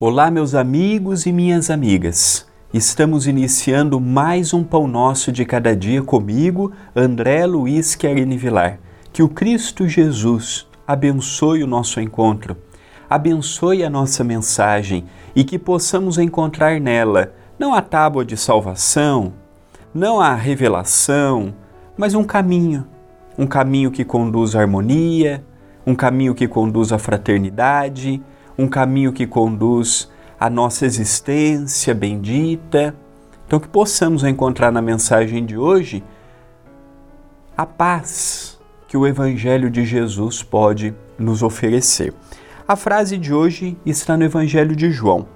Olá, meus amigos e minhas amigas. Estamos iniciando mais um Pão Nosso de Cada Dia comigo, André Luiz Querini Vilar. Que o Cristo Jesus abençoe o nosso encontro, abençoe a nossa mensagem e que possamos encontrar nela não a tábua de salvação, não a revelação, mas um caminho, um caminho que conduz à harmonia, um caminho que conduz à fraternidade um caminho que conduz à nossa existência bendita. Então, que possamos encontrar na mensagem de hoje a paz que o Evangelho de Jesus pode nos oferecer. A frase de hoje está no Evangelho de João.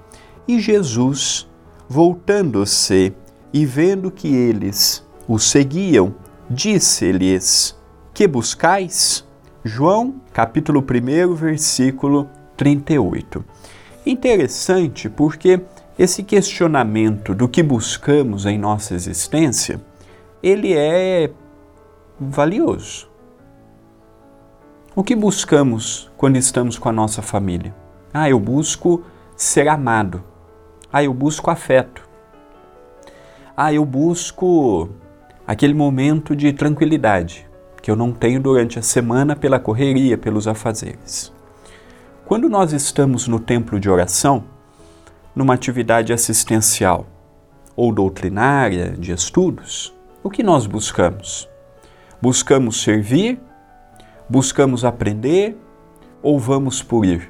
E Jesus, voltando-se e vendo que eles o seguiam, disse-lhes: Que buscais? João, capítulo 1, versículo 38. Interessante porque esse questionamento do que buscamos em nossa existência, ele é valioso. O que buscamos quando estamos com a nossa família? Ah, eu busco ser amado. Ah, eu busco afeto. Ah, eu busco aquele momento de tranquilidade que eu não tenho durante a semana pela correria, pelos afazeres. Quando nós estamos no templo de oração, numa atividade assistencial ou doutrinária de estudos, o que nós buscamos? Buscamos servir? Buscamos aprender? Ou vamos por ir?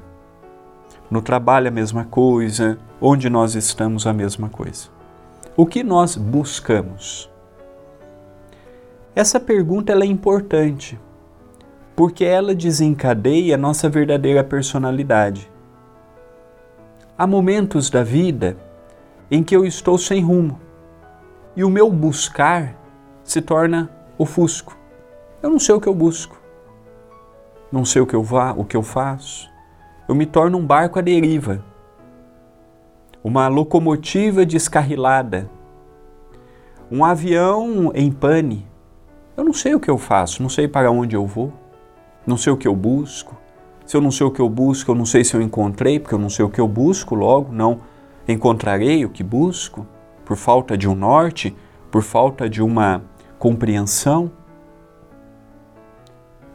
No trabalho a mesma coisa, onde nós estamos a mesma coisa. O que nós buscamos? Essa pergunta é importante porque ela desencadeia a nossa verdadeira personalidade. Há momentos da vida em que eu estou sem rumo e o meu buscar se torna ofusco. Eu não sei o que eu busco, não sei o que eu, vá, o que eu faço. Eu me torno um barco à deriva, uma locomotiva descarrilada, um avião em pane. Eu não sei o que eu faço, não sei para onde eu vou não sei o que eu busco. Se eu não sei o que eu busco, eu não sei se eu encontrei, porque eu não sei o que eu busco, logo não encontrarei o que busco, por falta de um norte, por falta de uma compreensão.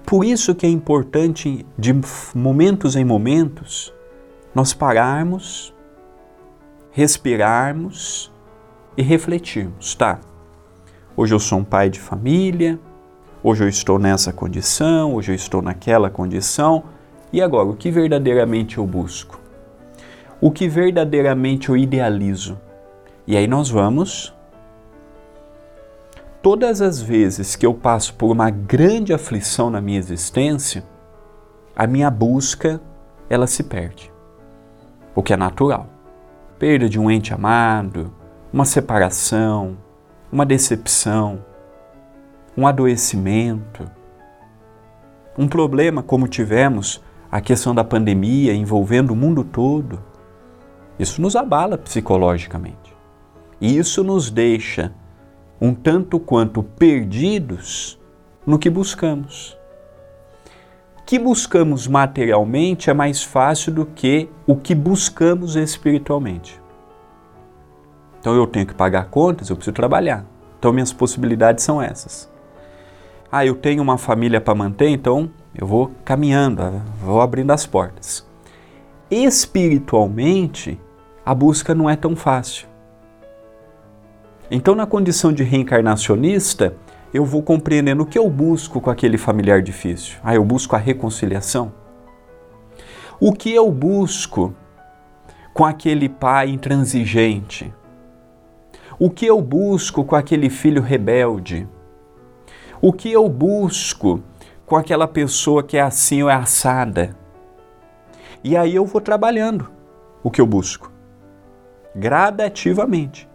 Por isso que é importante, de momentos em momentos, nós pararmos, respirarmos e refletirmos, tá? Hoje eu sou um pai de família, Hoje eu estou nessa condição, hoje eu estou naquela condição. E agora, o que verdadeiramente eu busco? O que verdadeiramente eu idealizo? E aí nós vamos. Todas as vezes que eu passo por uma grande aflição na minha existência, a minha busca ela se perde. O que é natural. Perda de um ente amado, uma separação, uma decepção, um adoecimento, um problema como tivemos a questão da pandemia envolvendo o mundo todo, isso nos abala psicologicamente. E isso nos deixa um tanto quanto perdidos no que buscamos. que buscamos materialmente é mais fácil do que o que buscamos espiritualmente. Então eu tenho que pagar contas, eu preciso trabalhar. Então minhas possibilidades são essas. Ah, eu tenho uma família para manter, então eu vou caminhando, vou abrindo as portas. Espiritualmente, a busca não é tão fácil. Então, na condição de reencarnacionista, eu vou compreendendo o que eu busco com aquele familiar difícil. Ah, eu busco a reconciliação. O que eu busco com aquele pai intransigente? O que eu busco com aquele filho rebelde? O que eu busco com aquela pessoa que é assim ou é assada? E aí eu vou trabalhando o que eu busco, gradativamente.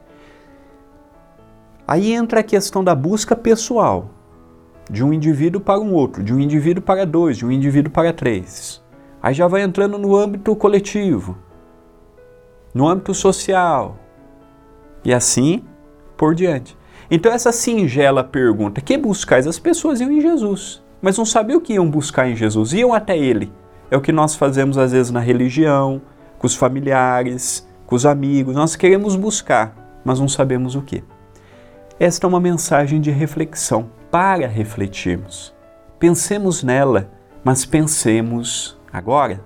Aí entra a questão da busca pessoal, de um indivíduo para um outro, de um indivíduo para dois, de um indivíduo para três. Aí já vai entrando no âmbito coletivo, no âmbito social, e assim por diante. Então, essa singela pergunta: que buscais? As pessoas iam em Jesus, mas não sabiam o que iam buscar em Jesus, iam até ele. É o que nós fazemos às vezes na religião, com os familiares, com os amigos. Nós queremos buscar, mas não sabemos o que. Esta é uma mensagem de reflexão para refletirmos. Pensemos nela, mas pensemos agora.